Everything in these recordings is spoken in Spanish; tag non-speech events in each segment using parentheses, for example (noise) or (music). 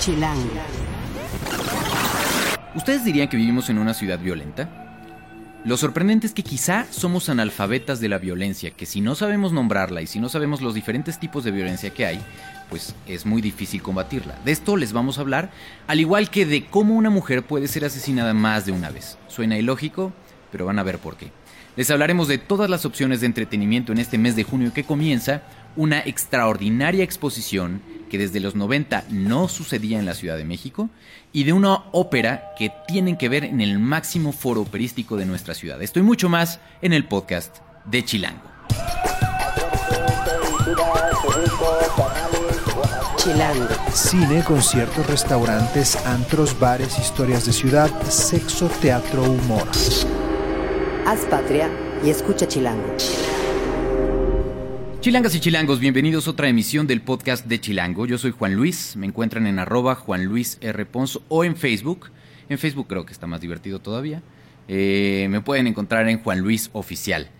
Chilango. ¿Ustedes dirían que vivimos en una ciudad violenta? Lo sorprendente es que quizá somos analfabetas de la violencia, que si no sabemos nombrarla y si no sabemos los diferentes tipos de violencia que hay, pues es muy difícil combatirla. De esto les vamos a hablar, al igual que de cómo una mujer puede ser asesinada más de una vez. Suena ilógico, pero van a ver por qué. Les hablaremos de todas las opciones de entretenimiento en este mes de junio que comienza, una extraordinaria exposición que desde los 90 no sucedía en la Ciudad de México, y de una ópera que tienen que ver en el máximo foro operístico de nuestra ciudad. Esto y mucho más en el podcast de Chilango. Chilango. Cine, conciertos, restaurantes, antros, bares, historias de ciudad, sexo, teatro, humor. Haz patria y escucha Chilango. Chilangas y chilangos, bienvenidos a otra emisión del podcast de Chilango. Yo soy Juan Luis, me encuentran en arroba Juan Luis R. Ponzo o en Facebook. En Facebook creo que está más divertido todavía. Eh, me pueden encontrar en Juan Luis Oficial.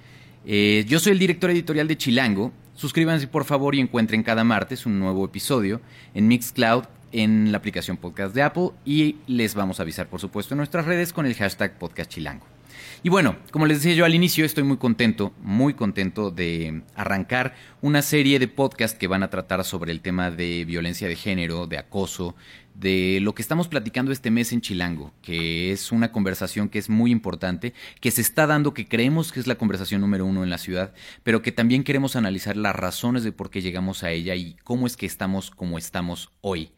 Eh, yo soy el director editorial de Chilango. Suscríbanse por favor y encuentren cada martes un nuevo episodio en Mixcloud, en la aplicación podcast de Apple y les vamos a avisar por supuesto en nuestras redes con el hashtag podcast Chilango. Y bueno, como les decía yo al inicio, estoy muy contento, muy contento de arrancar una serie de podcasts que van a tratar sobre el tema de violencia de género, de acoso, de lo que estamos platicando este mes en Chilango, que es una conversación que es muy importante, que se está dando, que creemos que es la conversación número uno en la ciudad, pero que también queremos analizar las razones de por qué llegamos a ella y cómo es que estamos como estamos hoy.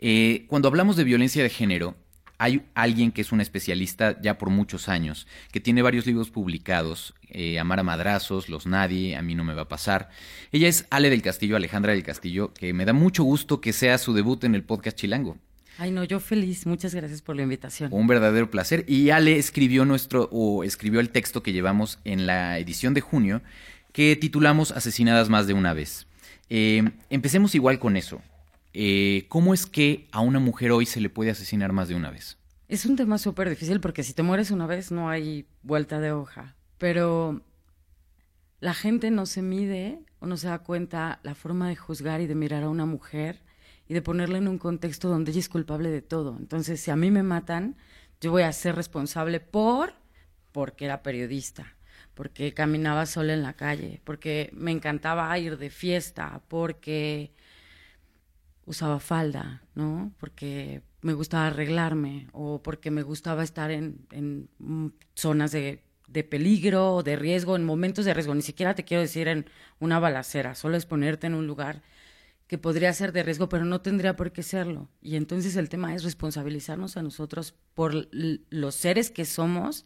Eh, cuando hablamos de violencia de género, hay alguien que es un especialista ya por muchos años, que tiene varios libros publicados, eh, Amar a Madrazos, Los Nadie, A mí no me va a pasar. Ella es Ale del Castillo, Alejandra del Castillo, que me da mucho gusto que sea su debut en el podcast Chilango. Ay, no, yo feliz. Muchas gracias por la invitación. Un verdadero placer. Y Ale escribió nuestro, o escribió el texto que llevamos en la edición de junio, que titulamos Asesinadas más de una vez. Eh, empecemos igual con eso. Eh, ¿cómo es que a una mujer hoy se le puede asesinar más de una vez? Es un tema súper difícil porque si te mueres una vez no hay vuelta de hoja, pero la gente no se mide o no se da cuenta la forma de juzgar y de mirar a una mujer y de ponerla en un contexto donde ella es culpable de todo. Entonces, si a mí me matan, yo voy a ser responsable por porque era periodista, porque caminaba sola en la calle, porque me encantaba ir de fiesta, porque usaba falda, ¿no? Porque me gustaba arreglarme o porque me gustaba estar en, en zonas de, de, peligro o de riesgo, en momentos de riesgo. Ni siquiera te quiero decir en una balacera, solo es ponerte en un lugar que podría ser de riesgo, pero no tendría por qué serlo. Y entonces el tema es responsabilizarnos a nosotros por los seres que somos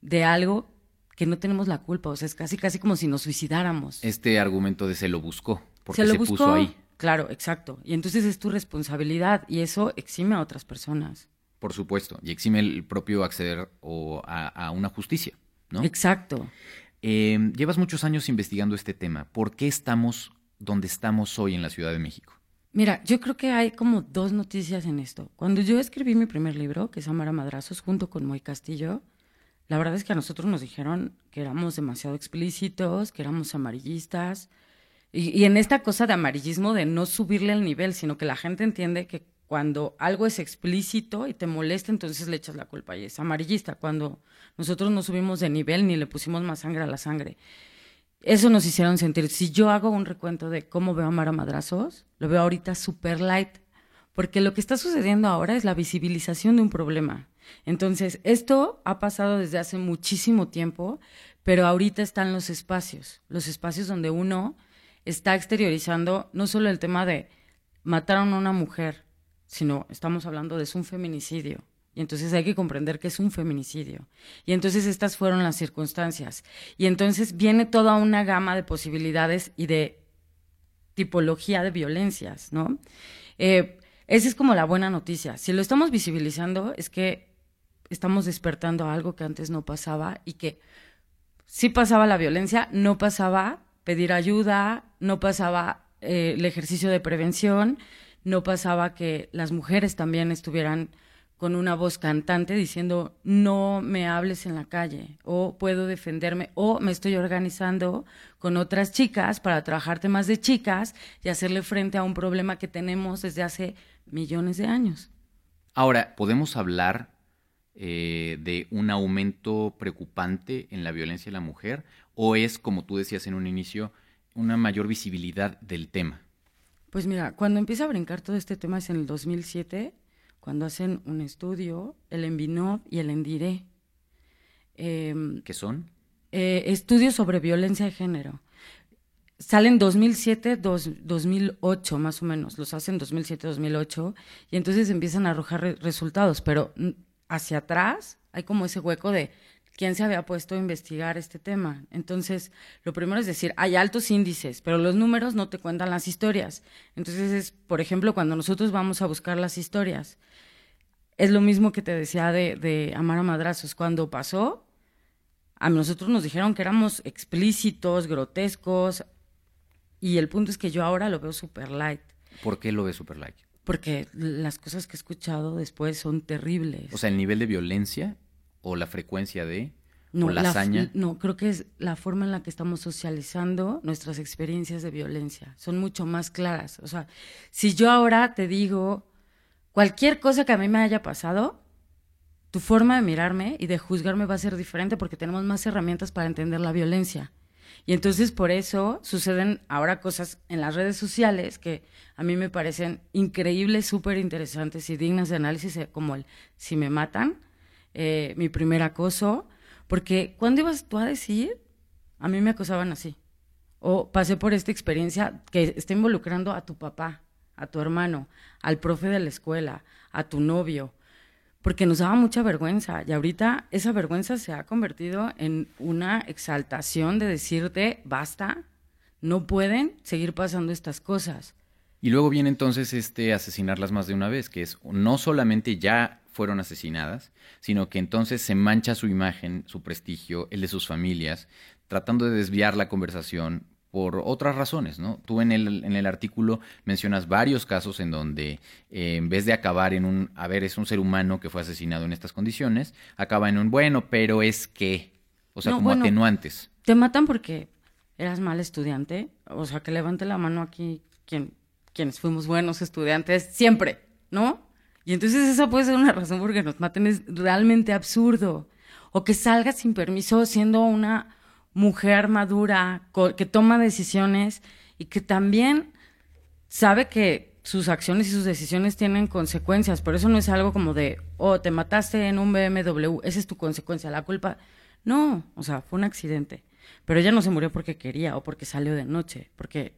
de algo que no tenemos la culpa. O sea, es casi, casi como si nos suicidáramos. Este argumento de se lo buscó, porque se, puso ahí. Claro, exacto. Y entonces es tu responsabilidad y eso exime a otras personas. Por supuesto, y exime el propio acceder o a, una justicia, ¿no? Exacto. Eh, llevas muchos años investigando este tema. ¿Por qué estamos donde estamos hoy en la Ciudad de México? Mira, yo creo que hay como dos noticias en esto. Cuando yo escribí mi primer libro, que es Amar a Madrazos, junto con Moy Castillo, la verdad es que a nosotros nos dijeron que éramos demasiado explícitos, que éramos amarillistas, y, en esta cosa de amarillismo, de no subirle el nivel, sino que la gente entiende que cuando algo es explícito y te molesta, entonces le echas la culpa y es amarillista. Cuando nosotros no subimos de nivel ni le pusimos más sangre a la sangre. Eso nos hicieron sentir. Si yo hago un recuento de cómo veo a Mara Madrazos, lo veo ahorita super light, porque lo que está sucediendo ahora es la visibilización de un problema. Entonces, esto ha pasado desde hace muchísimo tiempo, pero ahorita están los espacios, los espacios donde uno está exteriorizando no solo el tema de mataron a una mujer, sino estamos hablando de un feminicidio. Y entonces hay que comprender que es un feminicidio. Y entonces estas fueron las circunstancias. Y entonces viene toda una gama de posibilidades y de tipología de violencias, ¿no? Eh, esa es como la buena noticia. Si lo estamos visibilizando, es que estamos despertando algo que antes no pasaba y que sí pasaba la violencia, no pasaba pedir ayuda, no pasaba eh, el ejercicio de prevención, no pasaba que las mujeres también estuvieran con una voz cantante diciendo no me hables en la calle o puedo defenderme o me estoy organizando con otras chicas para trabajar temas de chicas y hacerle frente a un problema que tenemos desde hace millones de años. Ahora, ¿podemos hablar eh, de un aumento preocupante en la violencia de la mujer o es, como tú decías en un inicio, una mayor visibilidad del tema? Pues mira, cuando empieza a brincar todo este tema es en el 2007 cuando hacen un estudio, el Envinov y el Endire. Em, ¿Qué son? Eh, estudios sobre violencia de género. Salen 2007, 2008 más o menos, los hacen 2007, 2008 y entonces empiezan a arrojar resultados, pero hacia atrás hay como ese hueco de quién se había puesto a investigar este tema. Entonces, lo primero es decir, hay altos índices, pero los números no te cuentan las historias. Entonces, es, por ejemplo, cuando nosotros vamos a buscar las historias, es lo mismo que te decía de, de Amar a Madrazos. Cuando pasó, a nosotros nos dijeron que éramos explícitos, grotescos, y el punto es que yo ahora lo veo super light. ¿Por qué lo ves super light? Porque las cosas que he escuchado después son terribles. O sea, el nivel de violencia o la frecuencia de no, o la, hazaña? No, creo que es la forma en la que estamos socializando nuestras experiencias de violencia. Son mucho más claras. O sea, si yo ahora te digo cualquier cosa que a mí me haya pasado, tu forma de mirarme y de juzgarme va a ser diferente porque tenemos más herramientas para entender la violencia. Y entonces por eso suceden ahora cosas en las redes sociales que a mí me parecen increíbles, súper interesantes y dignas de análisis, eh, como el si me matan, eh, mi primer acoso, porque ¿cuándo ibas tú a decir? A mí me acosaban así. O pasé por esta experiencia que está involucrando a tu papá, a tu hermano, al profe de la escuela, a tu novio, porque nos daba mucha vergüenza. Y ahorita esa vergüenza se ha convertido en una exaltación de decirte, basta, no pueden seguir pasando estas cosas. Y luego viene entonces este asesinarlas más de una vez, que es no solamente ya fueron asesinadas, sino que entonces se mancha su imagen, su prestigio, el de sus familias, tratando de desviar la conversación por otras razones, ¿no? Tú en el, en el artículo mencionas varios casos en donde eh, en vez de acabar en un, a ver, es un ser humano que fue asesinado en estas condiciones, acaba en un, bueno, pero es que, o sea, como atenuantes. Te matan porque eras mal estudiante, o sea, que levante la mano aquí quien, quienes fuimos buenos estudiantes siempre, ¿no? Y entonces esa puede ser una razón por que nos maten, es realmente absurdo. O que salga sin permiso siendo una mujer madura, que toma decisiones y que también sabe que sus acciones y sus decisiones tienen consecuencias. Por eso no es algo como de, oh, te mataste en un BMW, esa es tu consecuencia, la culpa. No, o sea, fue un accidente. Pero ella no se murió porque quería o porque salió de noche, porque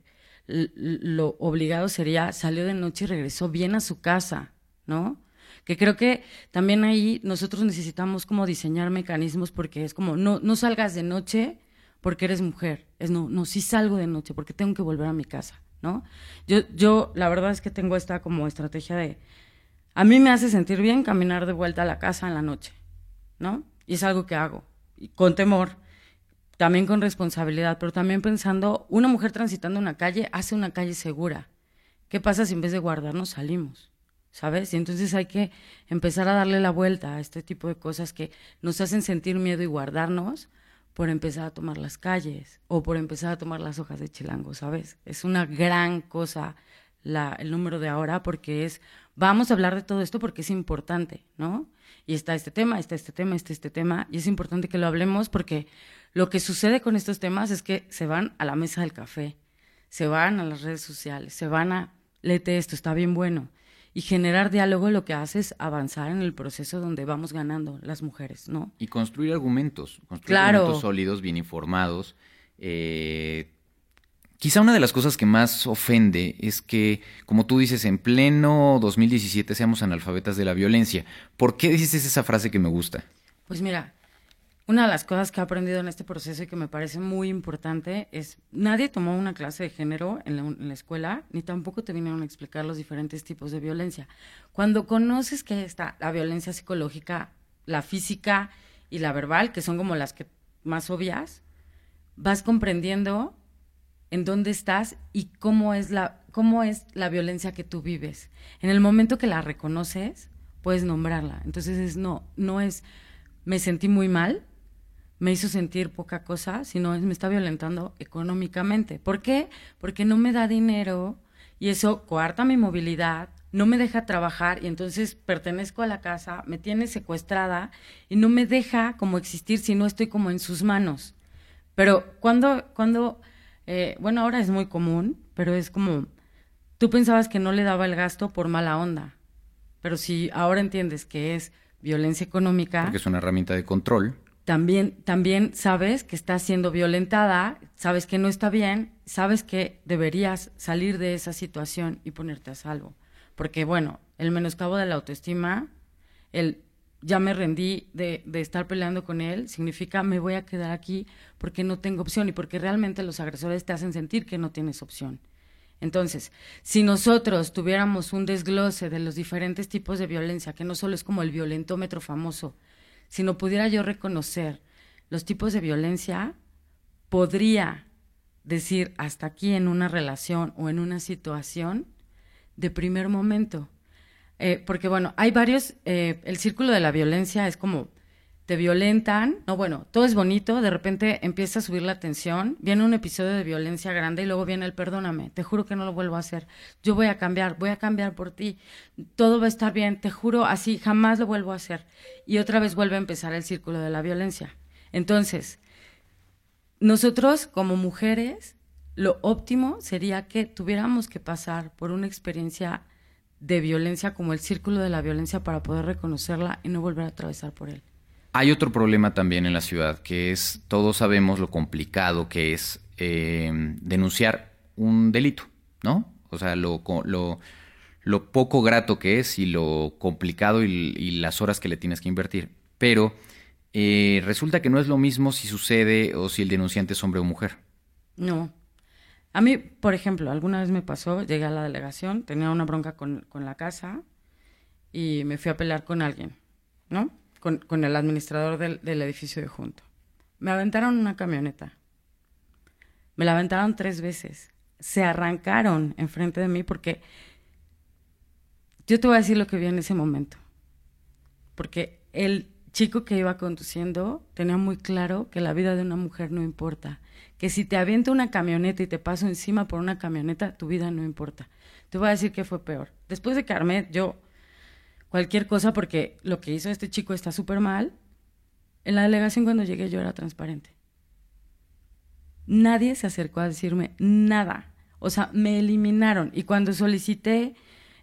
lo obligado sería, salió de noche y regresó bien a su casa. ¿No? Que creo que también ahí nosotros necesitamos como diseñar mecanismos porque es como, no, no salgas de noche porque eres mujer, es no, no, sí salgo de noche porque tengo que volver a mi casa, ¿no? Yo, yo la verdad es que tengo esta como estrategia de, a mí me hace sentir bien caminar de vuelta a la casa en la noche, ¿no? Y es algo que hago, y con temor, también con responsabilidad, pero también pensando, una mujer transitando una calle hace una calle segura. ¿Qué pasa si en vez de guardarnos salimos? ¿Sabes? Y entonces hay que empezar a darle la vuelta a este tipo de cosas que nos hacen sentir miedo y guardarnos por empezar a tomar las calles o por empezar a tomar las hojas de chilango, ¿sabes? Es una gran cosa la, el número de ahora porque es, vamos a hablar de todo esto porque es importante, ¿no? Y está este tema, está este tema, está este tema, y es importante que lo hablemos porque lo que sucede con estos temas es que se van a la mesa del café, se van a las redes sociales, se van a, léete esto, está bien bueno y generar diálogo lo que hace es avanzar en el proceso donde vamos ganando las mujeres, ¿no? Y construir argumentos, construir argumentos sólidos, bien informados. Eh, quizá una de las cosas que más ofende es que, como tú dices, en pleno 2017 seamos analfabetas de la violencia. ¿Por qué dices esa frase que me gusta? Pues mira, una de las cosas que he aprendido en este proceso y que me parece muy importante es, nadie tomó una clase de género en la, escuela, ni tampoco te vinieron a explicar los diferentes tipos de violencia. Cuando conoces que está la violencia psicológica, la física y la verbal, que son como las que más obvias, vas comprendiendo en dónde estás y cómo es la, cómo es la violencia que tú vives. En el momento que la reconoces, puedes nombrarla. Entonces es no, no es me sentí muy mal, me hizo sentir poca cosa, sino es me está violentando económicamente. ¿Por qué? Porque no me da dinero y eso coarta mi movilidad, no me deja trabajar y entonces pertenezco a la casa, me tiene secuestrada y no me deja como existir si no estoy como en sus manos. Pero cuando, cuando, eh, bueno, ahora es muy común, pero es como, tú pensabas que no le daba el gasto por mala onda, pero si ahora entiendes que es violencia económica. Porque es una herramienta de control. También, también sabes que estás siendo violentada, sabes que no está bien, sabes que deberías salir de esa situación y ponerte a salvo. Porque, bueno, el menoscabo de la autoestima, el ya me rendí de, de, estar peleando con él, significa me voy a quedar aquí porque no tengo opción y porque realmente los agresores te hacen sentir que no tienes opción. Entonces, si nosotros tuviéramos un desglose de los diferentes tipos de violencia, que no solo es como el violentómetro famoso, sino pudiera yo reconocer los tipos de violencia, podría decir hasta aquí en una relación o en una situación de primer momento. Eh, porque bueno, hay varios, eh, el círculo de la violencia es como te violentan, no, bueno, todo es bonito, de repente empieza a subir la tensión, viene un episodio de violencia grande y luego viene el perdóname, te juro que no lo vuelvo a hacer, yo voy a cambiar, voy a cambiar por ti, todo va a estar bien, te juro, así jamás lo vuelvo a hacer. Y otra vez vuelve a empezar el círculo de la violencia. Entonces, nosotros como mujeres, lo óptimo sería que tuviéramos que pasar por una experiencia de violencia como el círculo de la violencia para poder reconocerla y no volver a atravesar por él. Hay otro problema también en la ciudad, que es, todos sabemos lo complicado que es eh, denunciar un delito, ¿no? O sea, lo, lo, poco grato que es y lo complicado y, las horas que le tienes que invertir. Pero eh, resulta que no es lo mismo si sucede o si el denunciante es hombre o mujer. No. A mí, por ejemplo, alguna vez me pasó, llegué a la delegación, tenía una bronca con, con la casa y me fui a pelear con alguien, ¿no? Con, el administrador del, edificio de junto. Me aventaron una camioneta. Me la aventaron tres veces. Se arrancaron enfrente de mí porque yo te voy a decir lo que vi en ese momento. Porque el chico que iba conduciendo tenía muy claro que la vida de una mujer no importa. Que si te avienta una camioneta y te paso encima por una camioneta, tu vida no importa. Te voy a decir que fue peor. Después de Carmet, yo cualquier cosa porque lo que hizo este chico está súper mal. En la delegación cuando llegué yo era transparente. Nadie se acercó a decirme nada. O sea, me eliminaron. Y cuando solicité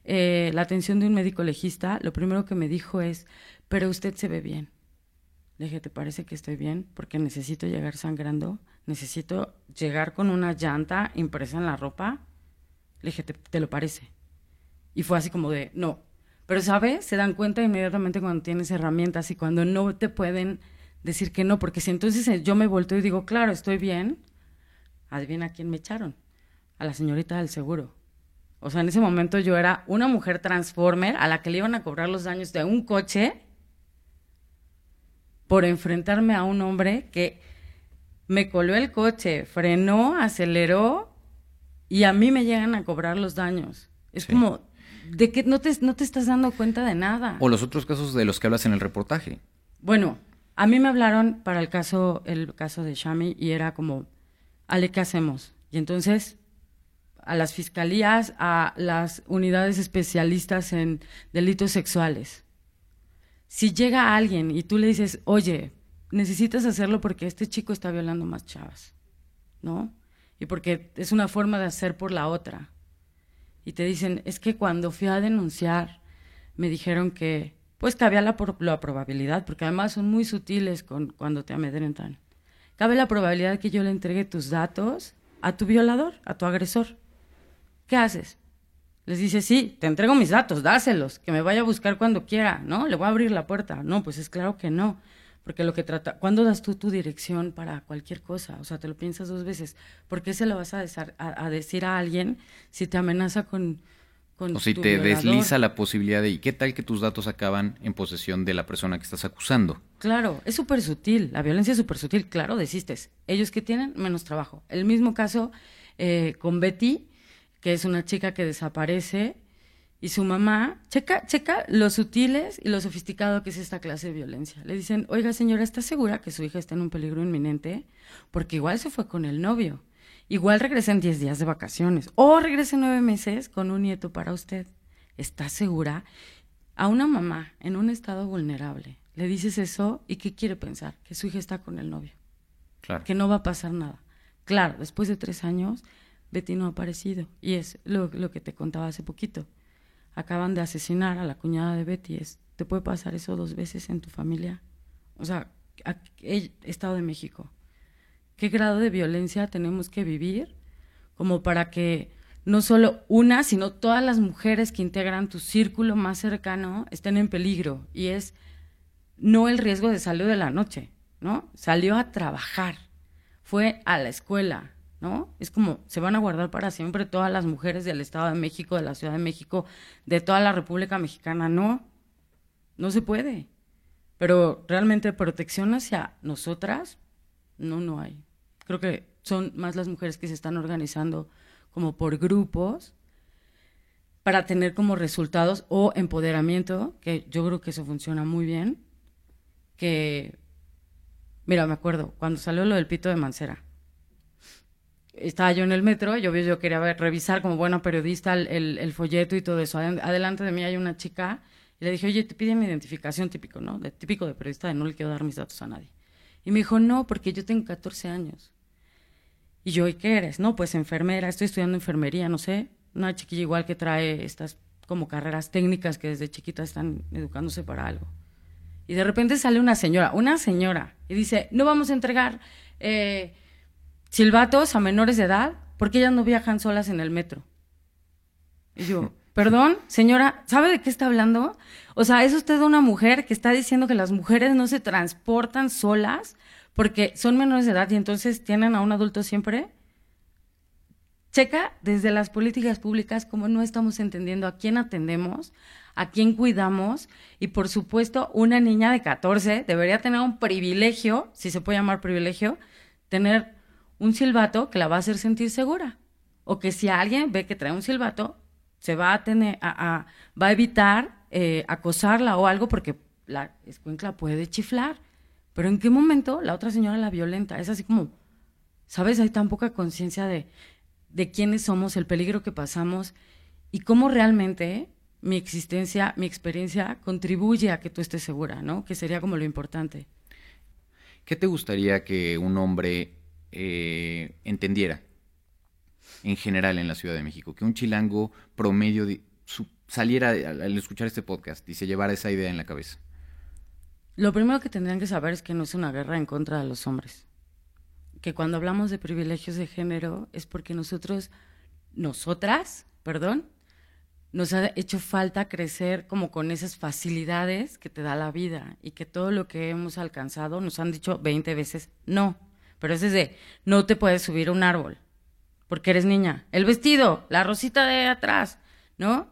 eh, la atención de un médico legista, lo primero que me dijo es, pero usted se ve bien. Le dije, ¿te parece que estoy bien? Porque necesito llegar sangrando, necesito llegar con una llanta impresa en la ropa. Le dije, te lo parece? Y fue así como de, no, pero, ¿sabes? Se dan cuenta inmediatamente cuando tienes herramientas y cuando no te pueden decir que no, porque si entonces eh, yo me vuelto y digo, claro, estoy bien, adivina a quién me echaron, a la señorita del seguro. O sea, en ese momento yo era una mujer transformer a la que le iban a cobrar los daños de un coche por enfrentarme a un hombre que me coló el coche, frenó, aceleró y a mí me llegan a cobrar los daños. Es como, de que no te, no te estás dando cuenta de nada. O los otros casos de los que hablas en el reportaje. Bueno, a mí me hablaron para el caso, el caso de Shami y era como, Ale, ¿qué hacemos? Y entonces a las fiscalías, a las unidades especialistas en delitos sexuales. Si llega alguien y tú le dices, oye, necesitas hacerlo porque este chico está violando más chavas, ¿no? Y porque es una forma de hacer por la otra y te dicen, es que cuando fui a denunciar, me dijeron que, pues cabía la, probabilidad, porque además son muy sutiles con, cuando te amedrentan. Cabe la probabilidad que yo le entregue tus datos a tu violador, a tu agresor. ¿Qué haces? Les dice, sí, te entrego mis datos, dáselos, que me vaya a buscar cuando quiera, ¿no? Le voy a abrir la puerta. No, pues es claro que no. Porque lo que trata, ¿cuándo das tú tu dirección para cualquier cosa? O sea, te lo piensas dos veces. ¿Por qué se lo vas a, a, decir a alguien si te amenaza con... con o si te desliza la posibilidad de, ¿y qué tal que tus datos acaban en posesión de la persona que estás acusando? Claro, es súper sutil, la violencia es súper sutil, claro, desistes. Ellos que tienen menos trabajo. El mismo caso eh, con Betty, que es una chica que desaparece Y su mamá, checa, checa lo sutiles y lo sofisticado que es esta clase de violencia. Le dicen, oiga señora, ¿está segura que su hija está en un peligro inminente? Porque igual se fue con el novio. Igual regresa en 10 días de vacaciones. O regresa nueve meses con un nieto para usted. ¿Está segura? A una mamá en un estado vulnerable le dices eso y ¿qué quiere pensar? Que su hija está con el novio. Claro. Que no va a pasar nada. Claro, después de tres años, Betty no ha aparecido. Y es lo, lo que te contaba hace poquito acaban de asesinar a la cuñada de Betty. ¿Te puede pasar eso dos veces en tu familia? O sea, Estado de México. ¿Qué grado de violencia tenemos que vivir como para que no solo una, sino todas las mujeres que integran tu círculo más cercano estén en peligro? Y es no el riesgo de salir de la noche, ¿no? Salió a trabajar, fue a la escuela, ¿no? Es como, se van a guardar para siempre todas las mujeres del Estado de México, de la Ciudad de México, de toda la República Mexicana. No, no se puede. Pero realmente protección hacia nosotras, no, no hay. Creo que son más las mujeres que se están organizando como por grupos para tener como resultados o empoderamiento, que yo creo que eso funciona muy bien, que, mira, me acuerdo, cuando salió lo del pito de Mancera, estaba yo en el metro, yo, yo quería revisar como buena periodista el, folleto y todo eso. Adelante de mí hay una chica y le dije, oye, te piden mi identificación típico, ¿no? De, típico de periodista de no le quiero dar mis datos a nadie. Y me dijo, no, porque yo tengo 14 años. Y yo, ¿y qué eres? No, pues enfermera, estoy estudiando enfermería, no sé. Una chiquilla igual que trae estas como carreras técnicas que desde chiquita están educándose para algo. Y de repente sale una señora, una señora, y dice, no vamos a entregar... Eh, silbatos a menores de edad porque ellas no viajan solas en el metro. Y yo, perdón, señora, ¿sabe de qué está hablando? O sea, ¿es usted una mujer que está diciendo que las mujeres no se transportan solas porque son menores de edad y entonces tienen a un adulto siempre? Checa desde las políticas públicas cómo no estamos entendiendo a quién atendemos, a quién cuidamos y por supuesto una niña de 14 debería tener un privilegio, si se puede llamar privilegio, tener un silbato que la va a hacer sentir segura. O que si alguien ve que trae un silbato, se va a tener, a, va a evitar eh, acosarla o algo porque la escuincla puede chiflar. Pero ¿en qué momento la otra señora la violenta? Es así como, ¿sabes? Hay tan poca conciencia de, de quiénes somos, el peligro que pasamos y cómo realmente mi existencia, mi experiencia contribuye a que tú estés segura, ¿no? Que sería como lo importante. ¿Qué te gustaría que un hombre eh, entendiera en general en la Ciudad de México, que un chilango promedio saliera al escuchar este podcast y se llevara esa idea en la cabeza? Lo primero que tendrían que saber es que no es una guerra en contra de los hombres. Que cuando hablamos de privilegios de género es porque nosotros, nosotras, perdón, nos ha hecho falta crecer como con esas facilidades que te da la vida y que todo lo que hemos alcanzado nos han dicho 20 veces no. Pero es de, no te puedes subir a un árbol porque eres niña. El vestido, la rosita de atrás, ¿no?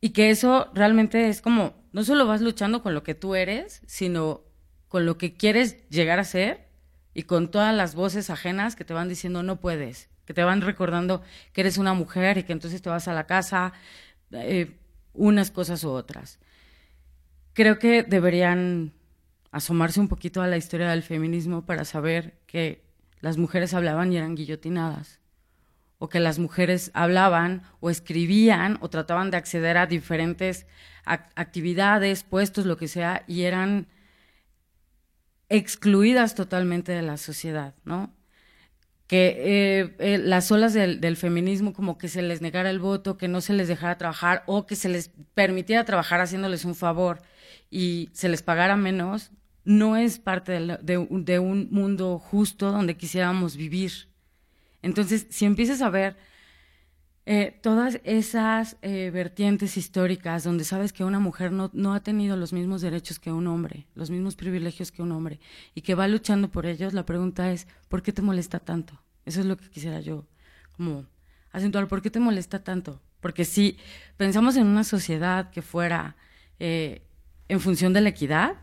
Y que eso realmente es como, no solo vas luchando con lo que tú eres, sino con lo que quieres llegar a ser y con todas las voces ajenas que te van diciendo no puedes, que te van recordando que eres una mujer y que entonces te vas a la casa, eh, unas cosas u otras. Creo que deberían asomarse un poquito a la historia del feminismo para saber que las mujeres hablaban y eran guillotinadas, o que las mujeres hablaban o escribían o trataban de acceder a diferentes actividades, puestos, lo que sea, y eran excluidas totalmente de la sociedad, ¿no? Que eh, eh, las olas del, del, feminismo como que se les negara el voto, que no se les dejara trabajar o que se les permitiera trabajar haciéndoles un favor y se les pagara menos, no es parte de, un mundo justo donde quisiéramos vivir. Entonces, si empiezas a ver eh, todas esas eh, vertientes históricas donde sabes que una mujer no, no, ha tenido los mismos derechos que un hombre, los mismos privilegios que un hombre, y que va luchando por ellos, la pregunta es, ¿por qué te molesta tanto? Eso es lo que quisiera yo, como acentuar, ¿por qué te molesta tanto? Porque si pensamos en una sociedad que fuera eh, en función de la equidad,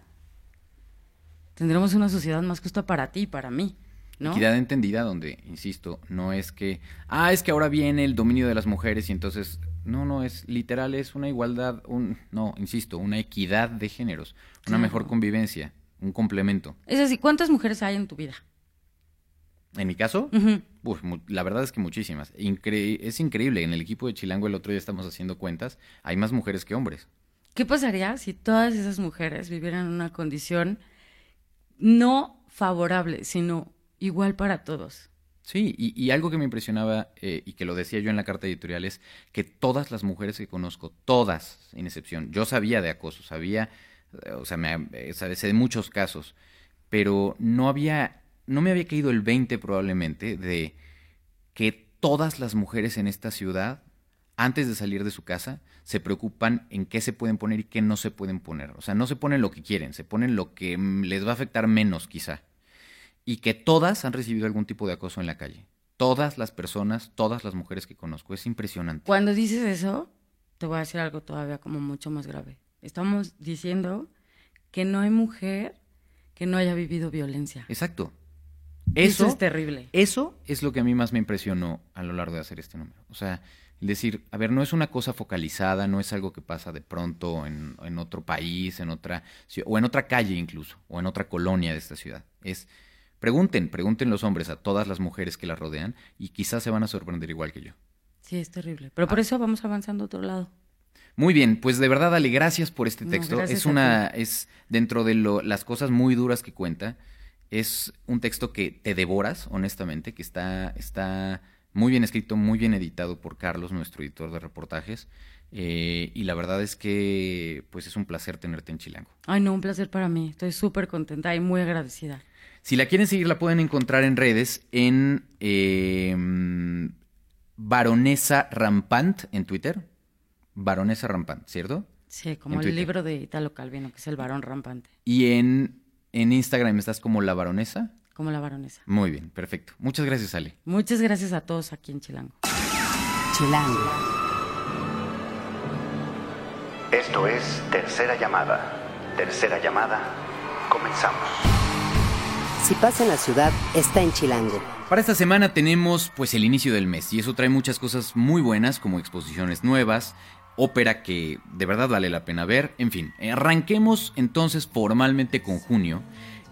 tendremos una sociedad más justa para ti y para mí. ¿no? Equidad entendida donde, insisto, no es que, ah, es que ahora viene el dominio de las mujeres y entonces No, no, es literal, es una igualdad, un, no, insisto, una equidad de géneros, una Claro. mejor convivencia, un complemento. Es así, ¿cuántas mujeres hay en tu vida? En mi caso, uf, la verdad es que muchísimas. Incre- es increíble, en el equipo de Chilango el otro día estamos haciendo cuentas, hay más mujeres que hombres. ¿Qué pasaría si todas esas mujeres vivieran en una condición no favorable, sino igual para todos? Sí, y, algo que me impresionaba eh, y que lo decía yo en la carta editorial es que todas las mujeres que conozco, todas, sin excepción, yo sabía de acoso, sabía, eh, o sea, me, eh, sabe- sé de muchos casos, pero no había, no me había caído el 20 probablemente de que todas las mujeres en esta ciudad, antes de salir de su casa, se preocupan en qué se pueden poner y qué no se pueden poner. O sea, no se ponen lo que quieren, se ponen lo que mm, les va a afectar menos quizá y que todas han recibido algún tipo de acoso en la calle. Todas las personas, todas las mujeres que conozco. Es impresionante. Cuando dices eso, te voy a decir algo todavía como mucho más grave. Estamos diciendo que no hay mujer que no haya vivido violencia. Exacto. Eso, Eso, es terrible. eso es lo que a mí más me impresionó a lo largo de hacer este número. O sea, el decir, a ver, no es una cosa focalizada, no es algo que pasa de pronto en, en otro país, en otra o en otra calle incluso, o en otra colonia de esta ciudad. Es, pregunten, pregunten los hombres a todas las mujeres que las rodean y quizás se van a sorprender igual que yo. Sí, es terrible. Pero por eso vamos avanzando a otro lado. Muy bien, pues de verdad, Ale, gracias por este texto. es una, es dentro de lo, las cosas muy duras que cuenta, es un texto que te devoras, honestamente, que está, está muy bien escrito, muy bien editado por Carlos, nuestro editor de reportajes. eh, y la verdad es que, pues es un placer tenerte en Chilango. Ay, no, un placer para mí. Estoy súper contenta y muy agradecida. Si la quieren seguir, la pueden encontrar en redes en eh, Baronesa Rampant en Twitter. Baronesa Rampant, ¿cierto? Sí, como En el Twitter. libro de Italo Calvino, que es el varón rampante, Y en, en Instagram estás como la baronesa. Como la baronesa. Muy bien, perfecto. Muchas gracias, Ale. Muchas gracias a todos aquí en Chilango. Chilango. Esto es Tercera Llamada. Tercera Llamada, comenzamos. Si pasa en la ciudad, está en Chilango. Para esta semana tenemos pues el inicio del mes y eso trae muchas cosas muy buenas como exposiciones nuevas, ópera que de verdad vale la pena ver, en fin, arranquemos entonces formalmente con junio.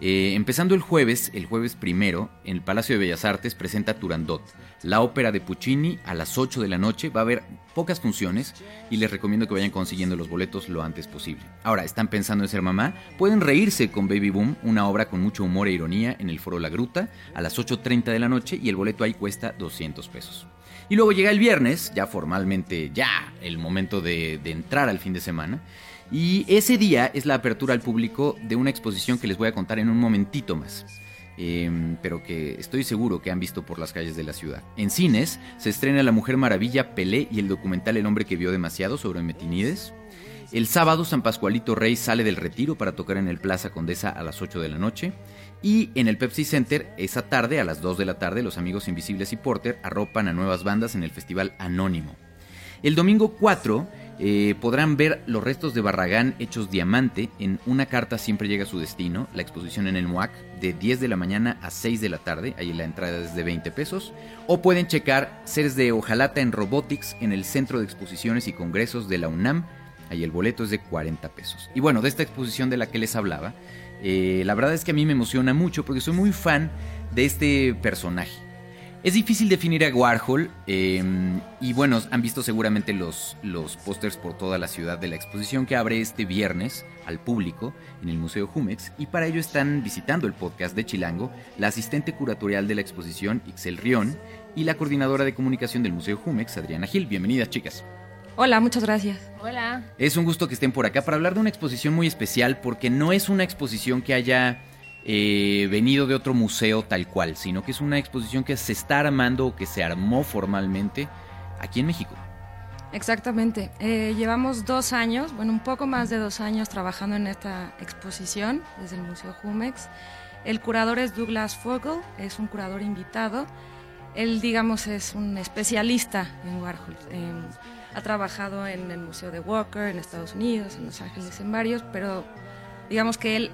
Eh, empezando el jueves, el jueves primero, en el Palacio de Bellas Artes presenta Turandot, la ópera de Puccini a las 8 de la noche. Va a haber pocas funciones y les recomiendo que vayan consiguiendo los boletos lo antes posible. Ahora, ¿están pensando en ser mamá? Pueden reírse con Baby Boom, una obra con mucho humor e ironía en el Foro La Gruta a las 8.30 de la noche y el boleto ahí cuesta 200 pesos. Y luego llega el viernes, ya formalmente, ya el momento de, de entrar al fin de semana. Y ese día es la apertura al público de una exposición que les voy a contar en un momentito más. Em, pero que estoy seguro que han visto por las calles de la ciudad. En cines se estrena La Mujer Maravilla, Pelé y el documental El hombre que vio demasiado sobre Metinides. El sábado San Pascualito Rey sale del retiro para tocar en el Plaza Condesa a las 8 de la noche. Y en el Pepsi Center, esa tarde, a las 2 de la tarde, los amigos Invisibles y Porter arropan a nuevas bandas en el Festival Anónimo. El domingo 4 eh, podrán ver los restos de Barragán hechos diamante en Una carta siempre llega a su destino, la exposición en el MUAC, de 10 de la mañana a 6 de la tarde, ahí la entrada es de 20 pesos, o pueden checar seres de Ojalata en Robotics en el Centro de Exposiciones y Congresos de la UNAM, ahí el boleto es de 40 pesos. Y bueno, de esta exposición de la que les hablaba, eh, la verdad es que a mí me emociona mucho porque soy muy fan de este personaje. Es difícil definir a Warhol eh, y bueno, han visto seguramente los, los pósters por toda la ciudad de la exposición que abre este viernes al público en el Museo Jumex y para ello están visitando el podcast de Chilango la asistente curatorial de la exposición Ixel Rion y la coordinadora de comunicación del Museo Jumex Adriana Gil. Bienvenidas chicas. Hola, muchas gracias. Hola. Es un gusto que estén por acá para hablar de una exposición muy especial porque no es una exposición que haya eh, venido de otro museo tal cual, sino que es una exposición que se está armando o que se armó formalmente aquí en México. Exactamente. Eh, llevamos dos años, bueno, un poco más de dos años trabajando en esta exposición desde el Museo Jumex. El curador es Douglas Fogel, es un curador invitado. Él, digamos, es un especialista en Warhol. Eh, ha trabajado en el Museo de Walker en Estados Unidos, en Los Ángeles, en varios, pero digamos que él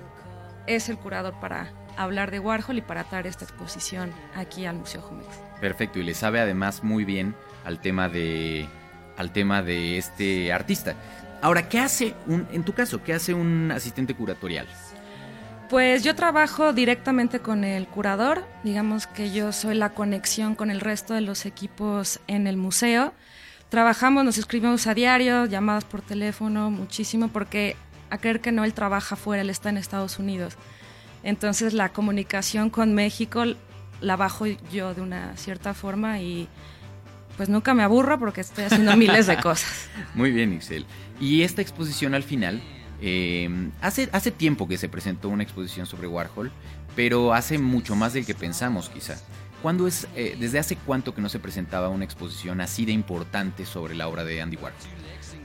es el curador para hablar de Warhol y para traer esta exposición aquí al Museo Jumex. Perfecto, y le sabe además muy bien al tema de al tema de este artista. Ahora, ¿qué hace un, en tu caso, qué hace un asistente curatorial? Pues yo trabajo directamente con el curador, digamos que yo soy la conexión con el resto de los equipos en el museo. Trabajamos, nos escribimos a diario, llamadas por teléfono, muchísimo, porque a creer que no, él trabaja fuera, él está en Estados Unidos. Entonces la comunicación con México la bajo yo de una cierta forma y pues nunca me aburro porque estoy haciendo (laughs) miles de cosas. Muy bien, Ixel. Y esta exposición al final eh, hace, hace tiempo que se presentó una exposición sobre Warhol, pero hace mucho más del que pensamos quizá. ¿Cuándo es, eh, ¿Desde hace cuánto que no se presentaba una exposición así de importante sobre la obra de Andy Warhol?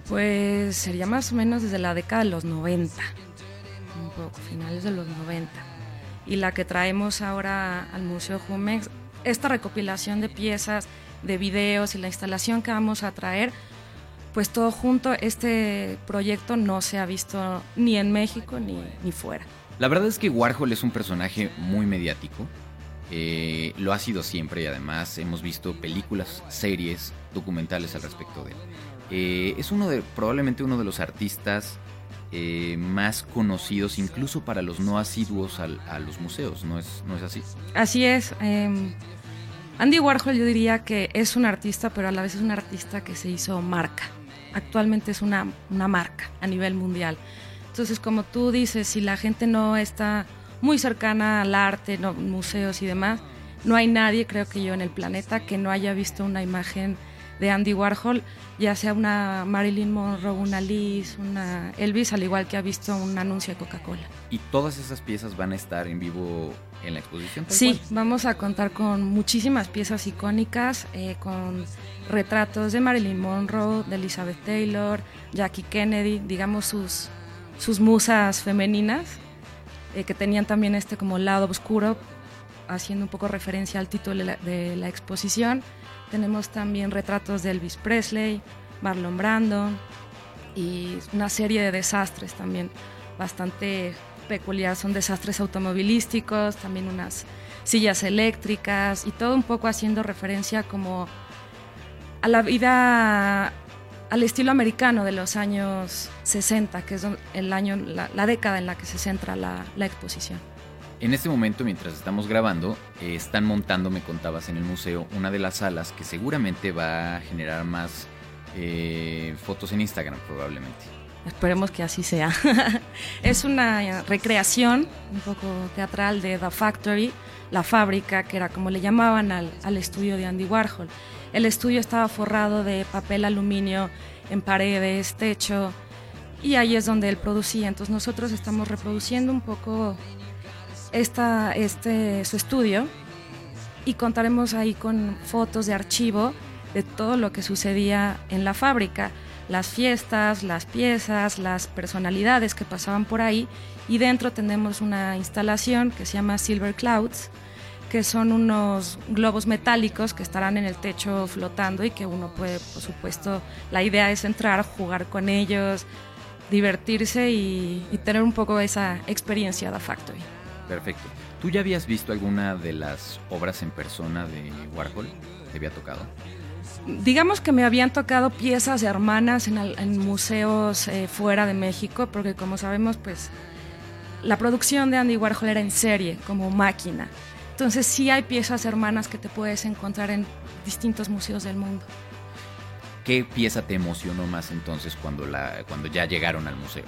Pues sería más o menos desde la década de los 90, un poco, finales de los 90. Y la que traemos ahora al Museo Jumex, esta recopilación de piezas, de videos y la instalación que vamos a traer, pues todo junto, este proyecto no se ha visto ni en México ni, ni fuera. La verdad es que Warhol es un personaje muy mediático. Eh, lo ha sido siempre y además hemos visto películas, series, documentales al respecto de él. Eh, es uno de, probablemente uno de los artistas eh, más conocidos incluso para los no asiduos al, a los museos, ¿no es, ¿no es así? Así es. Eh, Andy Warhol yo diría que es un artista, pero a la vez es un artista que se hizo marca actualmente es una, una marca a nivel mundial. Entonces, como tú dices, si la gente no está muy cercana al arte, no, museos y demás, no hay nadie, creo que yo, en el planeta que no haya visto una imagen de Andy Warhol, ya sea una Marilyn Monroe, una Liz, una Elvis, al igual que ha visto un anuncio de Coca-Cola. ¿Y todas esas piezas van a estar en vivo en la exposición? Sí, cual? vamos a contar con muchísimas piezas icónicas, eh, con retratos de Marilyn Monroe, de Elizabeth Taylor, Jackie Kennedy, digamos sus, sus musas femeninas, eh, que tenían también este como lado oscuro, haciendo un poco referencia al título de la, de la exposición. Tenemos también retratos de Elvis Presley, Marlon Brando y una serie de desastres también bastante peculiar. Son desastres automovilísticos, también unas sillas eléctricas y todo un poco haciendo referencia como a la vida, al estilo americano de los años 60, que es el año, la, la década en la que se centra la, la exposición. En este momento, mientras estamos grabando, eh, están montando, me contabas, en el museo una de las salas que seguramente va a generar más eh, fotos en Instagram, probablemente. Esperemos que así sea. (laughs) es una recreación un poco teatral de The Factory, la fábrica, que era como le llamaban al, al estudio de Andy Warhol. El estudio estaba forrado de papel aluminio en paredes, techo, y ahí es donde él producía. Entonces nosotros estamos reproduciendo un poco esta, este, su estudio y contaremos ahí con fotos de archivo de todo lo que sucedía en la fábrica, las fiestas, las piezas, las personalidades que pasaban por ahí y dentro tenemos una instalación que se llama Silver Clouds, que son unos globos metálicos que estarán en el techo flotando y que uno puede, por supuesto, la idea es entrar, jugar con ellos, divertirse y, y tener un poco esa experiencia de Factory. Perfecto. ¿Tú ya habías visto alguna de las obras en persona de Warhol? ¿Te había tocado? Digamos que me habían tocado piezas hermanas en, en museos eh, fuera de México, porque como sabemos, pues la producción de Andy Warhol era en serie, como máquina. Entonces sí hay piezas hermanas que te puedes encontrar en distintos museos del mundo. ¿Qué pieza te emocionó más entonces cuando, la, cuando ya llegaron al museo?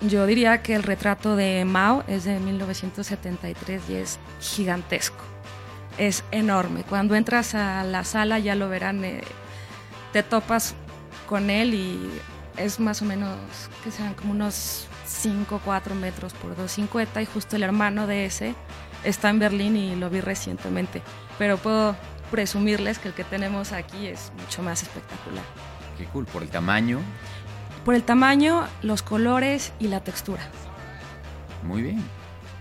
Yo diría que el retrato de Mao es de 1973 y es gigantesco. Es enorme. Cuando entras a la sala ya lo verán, eh, te topas con él y es más o menos, que sean como unos 5, 4 metros por 2,50 y justo el hermano de ese está en Berlín y lo vi recientemente. Pero puedo presumirles que el que tenemos aquí es mucho más espectacular. Qué cool, por el tamaño. Por el tamaño, los colores y la textura. Muy bien,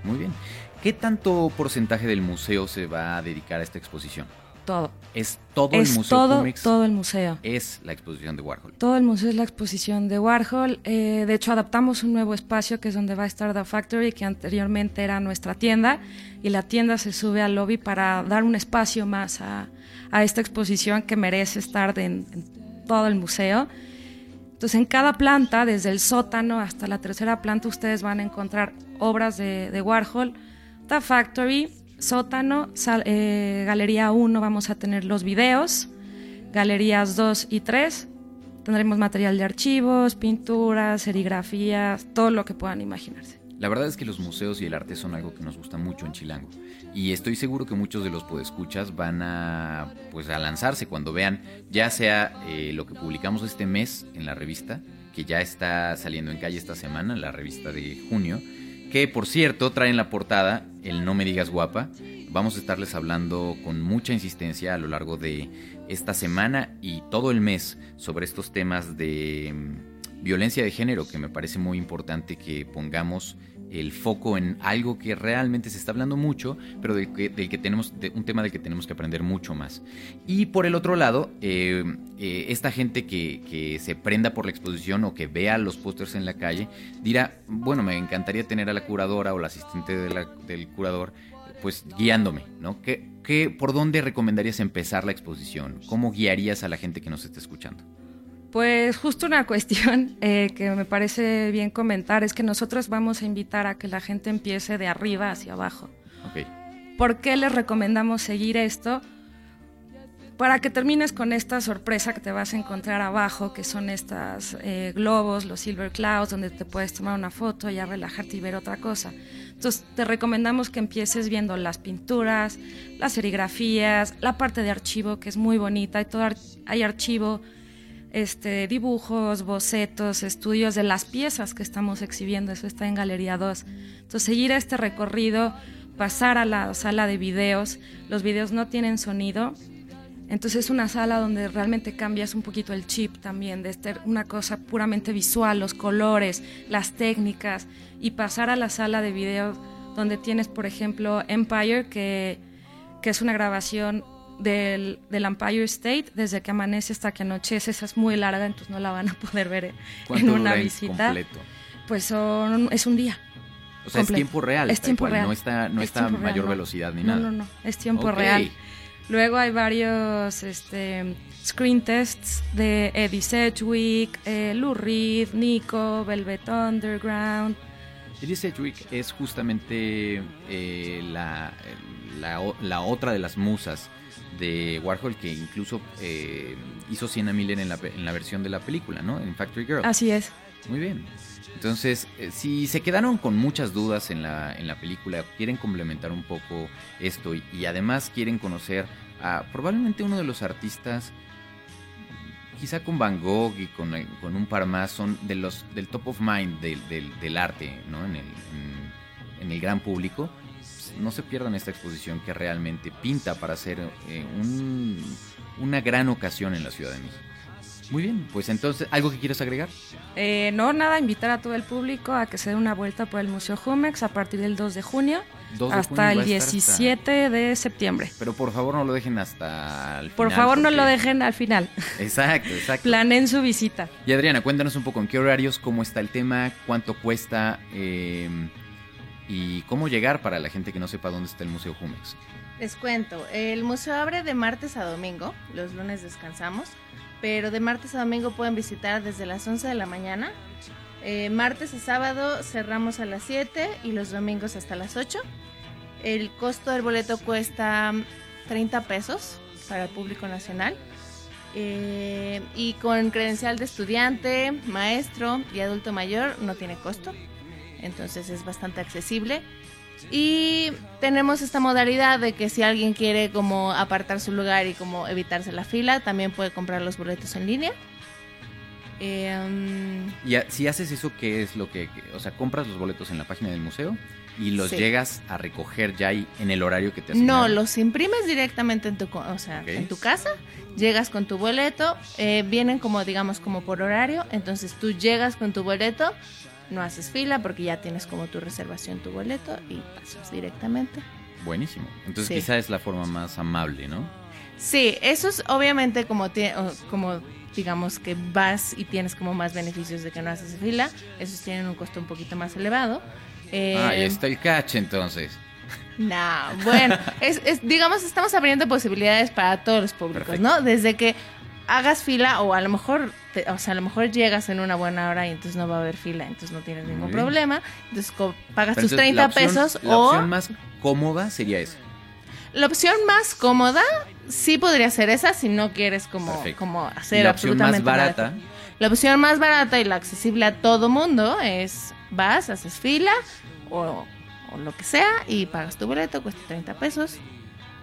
muy bien. ¿Qué tanto porcentaje del museo se va a dedicar a esta exposición? Todo. ¿Es todo es el museo? Todo, todo el museo. Es la exposición de Warhol. Todo el museo es la exposición de Warhol. Eh, de hecho, adaptamos un nuevo espacio que es donde va a estar The Factory, que anteriormente era nuestra tienda, y la tienda se sube al lobby para dar un espacio más a, a esta exposición que merece estar de, en, todo el museo. Entonces, en cada planta, desde el sótano hasta la tercera planta, ustedes van a encontrar obras de, de Warhol. The Factory, sótano, eh, galería 1 vamos a tener los videos, galerías 2 y 3 tendremos material de archivos, pinturas, serigrafías, todo lo que puedan imaginarse. La verdad es que los museos y el arte son algo que nos gusta mucho en Chilango. Y estoy seguro que muchos de los podescuchas van a, pues, a lanzarse cuando vean, ya sea eh, lo que publicamos este mes en la revista, que ya está saliendo en calle esta semana, la revista de junio, que por cierto trae en la portada el No me digas guapa. Vamos a estarles hablando con mucha insistencia a lo largo de esta semana y todo el mes sobre estos temas de mm, violencia de género, que me parece muy importante que pongamos el foco en algo que realmente se está hablando mucho, pero del que, tenemos, un tema del que tenemos que aprender mucho más. Y por el otro lado, eh, eh, esta gente que, que se prenda por la exposición o que vea los pósters en la calle, dirá, bueno, me encantaría tener a la curadora o la asistente del curador pues guiándome, ¿no? ¿Qué, ¿Por dónde recomendarías empezar la exposición? ¿Cómo guiarías a la gente que nos esté escuchando? Pues justo una cuestión (laughs) eh, que me parece bien comentar es que nosotros vamos a invitar a que la gente empiece de arriba hacia abajo. Ok. ¿Por qué les recomendamos seguir esto? Para que termines con esta sorpresa que te vas a encontrar abajo, que son estos globos, los silver clouds, donde te puedes tomar una foto, ya relajarte y ver otra cosa. Entonces te recomendamos que empieces viendo las pinturas, las serigrafías, la parte de archivo, que es muy bonita. Hay, todo ar- hay archivo, este, dibujos, bocetos, estudios de las piezas que estamos exhibiendo. Eso está en Galería 2. Entonces seguir este recorrido, pasar a la sala de videos. Los videos no tienen sonido. Entonces es una sala donde realmente cambias un poquito el chip también, de ser una cosa puramente visual, los colores, las técnicas, y pasar a la sala de videos donde tienes, por ejemplo, Empire, que, que es una grabación del, del Empire State, desde que amanece hasta que anochece, esa es muy larga, entonces no la van a poder ver en ¿Cuánto una visita. completo? Pues son, es un día. O sea, es completo. tiempo real. Es tiempo cual, real. No está, no Es está real, mayor no. velocidad ni no, nada. No, no, es tiempo Ok. real. Luego hay varios este, screen tests de Eddie Sedgwick, eh, Lou Reed, Nico, Velvet Underground. Eddie Sedgwick es justamente eh, la, la, la otra de las musas de Warhol que incluso eh, hizo Sienna Miller en la, en la versión de la película, ¿no? En Factory Girl. Así es. Muy bien. Entonces, eh, si se quedaron con muchas dudas en la, en la película, quieren complementar un poco esto y, y además quieren conocer a probablemente uno de los artistas, quizá con Van Gogh y con, el- con un par más, son de los del top of mind del, del- del arte ¿no? en, el, en- en el gran público. No se pierdan esta exposición que realmente pinta para ser eh, un- una gran ocasión en la Ciudad de México. Muy bien, pues entonces, ¿algo que quieres agregar? Eh, no, nada, invitar a todo el público a que se dé una vuelta por el Museo Jumex a partir del 2 de junio 2 de hasta junio el a estar hasta- 17 de septiembre. Pero por favor no lo dejen hasta el Por final, favor, no lo dejen al final. Exacto, exacto. Planen su visita. Y Adriana, cuéntanos un poco en qué horarios, cómo está el tema, cuánto cuesta eh, y cómo llegar para la gente que no sepa dónde está el Museo Jumex. Les cuento, el museo abre de martes a domingo, los lunes descansamos, pero de martes a domingo pueden visitar desde las 11 de la mañana. Eh, martes a sábado cerramos a las 7 y los domingos hasta las 8. El costo del boleto cuesta 30 pesos para el público nacional. Eh, y con credencial de estudiante, maestro y adulto mayor no tiene costo. Entonces es bastante accesible. Y tenemos esta modalidad de que si alguien quiere como apartar su lugar y como evitarse la fila, también puede comprar los boletos en línea. Eh, um, Y a- si haces eso, ¿qué es lo que, que- o sea, compras los boletos en la página del museo y los Sí. llegas a recoger ya ahí en el horario que te no, asignaron? los imprimes directamente en tu, o sea, en tu casa, llegas con tu boleto, eh, vienen como digamos como por horario, entonces tú llegas con tu boleto, no haces fila porque ya tienes como tu reservación tu boleto y pasas directamente. Buenísimo. Entonces Sí. quizá es la forma más amable, ¿no? Sí, eso es obviamente como, como digamos que vas y tienes como más beneficios de que no haces fila, esos tienen un costo un poquito más elevado. Eh, Ah, ahí está el catch entonces. No, bueno, es, es- digamos, estamos abriendo posibilidades para todos los públicos, Perfecto. ¿no? Desde que hagas fila o a lo mejor, te- o sea, a lo mejor llegas en una buena hora y entonces no va a haber fila, entonces no tienes ningún problema. Entonces pagas Pero tus entonces, 30 la opción- pesos La o opción más cómoda sería esa. la opción más cómoda sí podría ser esa si no quieres como, Perfecto. como hacer la opción más absolutamente nada. barata, La opción más barata y la accesible a todo mundo es vas, haces fila o, o lo que sea y pagas tu boleto, cuesta 30 pesos.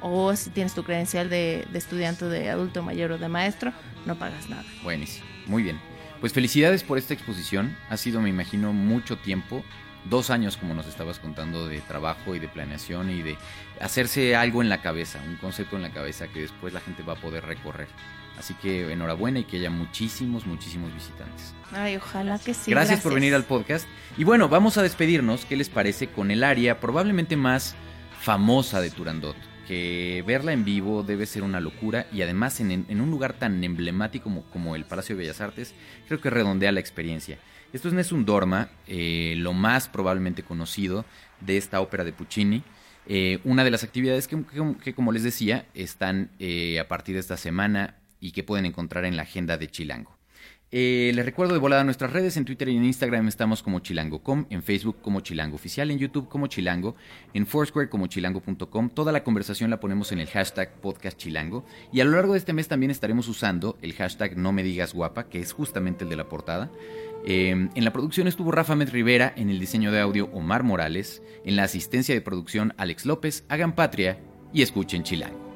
O si tienes tu credencial de, de estudiante, de adulto mayor o de maestro, no pagas nada. buenísimo. Muy bien. Pues felicidades por esta exposición. Ha sido, me imagino, mucho tiempo. Dos años, como nos estabas contando, de trabajo y de planeación y de hacerse algo en la cabeza, un concepto en la cabeza que después la gente va a poder recorrer. Así que enhorabuena y que haya muchísimos, muchísimos visitantes. Ay, ojalá que sí. gracias, por venir al podcast. Y bueno, vamos a despedirnos. ¿Qué les parece con el área probablemente más famosa de Turandot? Verla en vivo debe ser una locura y además en, un lugar tan emblemático como, el Palacio de Bellas Artes, creo que redondea la experiencia. Esto es Nessun Dorma, eh, lo más probablemente conocido de esta ópera de Puccini. Eh, una de las actividades que, que- que, como les decía, están eh, a partir de esta semana y que pueden encontrar en la agenda de Chilango. Eh, les recuerdo de volada nuestras redes, en Twitter y en Instagram estamos como chilango.com, en Facebook como chilango oficial, en YouTube como chilango, en Foursquare como chilango.com. Toda la conversación la ponemos en el hashtag podcast chilango y a lo largo de este mes también estaremos usando el hashtag no me digas guapa, que es justamente el de la portada. Eh, en la producción estuvo Rafa Met Rivera, en el diseño de audio Omar Morales, en la asistencia de producción Alex López, hagan patria y escuchen chilango.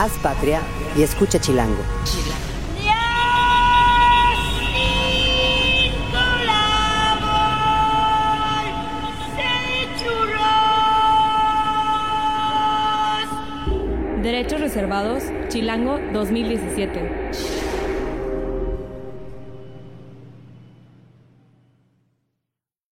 Haz patria y escucha Chilango. Derechos reservados, Chilango 2017.